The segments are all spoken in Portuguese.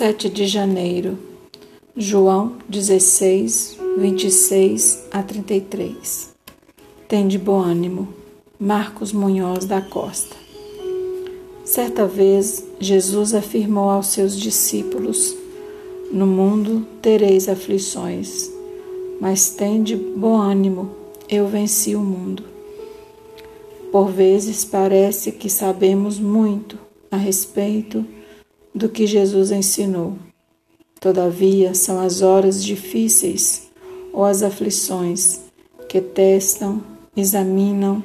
7 de janeiro, João 16, 26 a 33. Tende bom ânimo, Marcos Munhoz da Costa. Certa vez, Jesus afirmou aos seus discípulos: No mundo tereis aflições, mas tende bom ânimo, eu venci o mundo. Por vezes parece que sabemos muito a respeito do que Jesus ensinou. Todavia, são as horas difíceis ou as aflições que testam, examinam,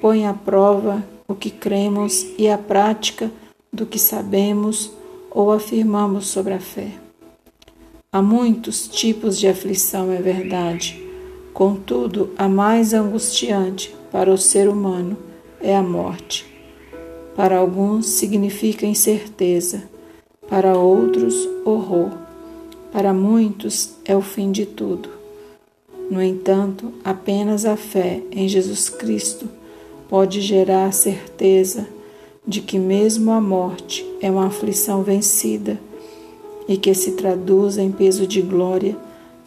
põem à prova o que cremos e a prática do que sabemos ou afirmamos sobre a fé. Há muitos tipos de aflição, é verdade. Contudo, a mais angustiante para o ser humano é a morte. Para alguns significa incerteza, para outros, horror. Para muitos é o fim de tudo. No entanto, apenas a fé em Jesus Cristo pode gerar a certeza de que, mesmo a morte é uma aflição vencida e que se traduz em peso de glória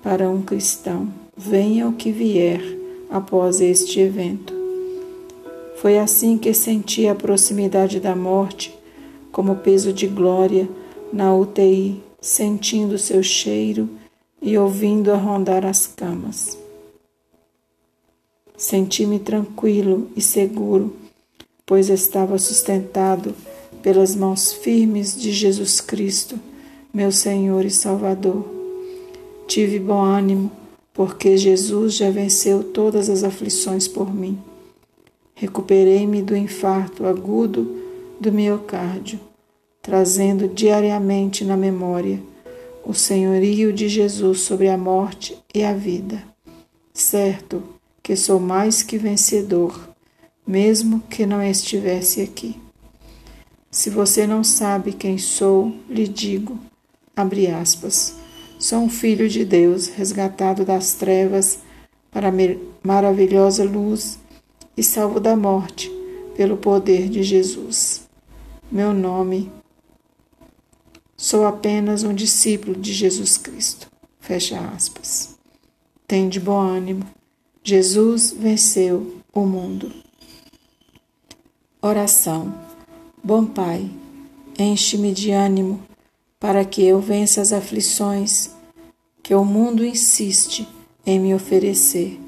para um cristão, venha o que vier após este evento. Foi assim que senti a proximidade da morte como peso de glória na UTI, sentindo seu cheiro e ouvindo-a rondar as camas. Senti-me tranquilo e seguro, pois estava sustentado pelas mãos firmes de Jesus Cristo, meu Senhor e Salvador. Tive bom ânimo, porque Jesus já venceu todas as aflições por mim. Recuperei-me do infarto agudo do miocárdio, trazendo diariamente na memória o senhorio de Jesus sobre a morte e a vida. Certo que sou mais que vencedor, mesmo que não estivesse aqui. Se você não sabe quem sou, lhe digo, abre aspas, sou um filho de Deus, resgatado das trevas para a maravilhosa luz e salvo da morte pelo poder de Jesus. Meu nome. Sou apenas um discípulo de Jesus Cristo. Fecha aspas. Tem de bom ânimo. Jesus venceu o mundo. Oração. Bom Pai, enche-me de ânimo para que eu vença as aflições que o mundo insiste em me oferecer.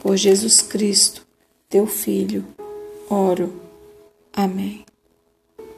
Por Jesus Cristo, teu Filho, oro. Amém.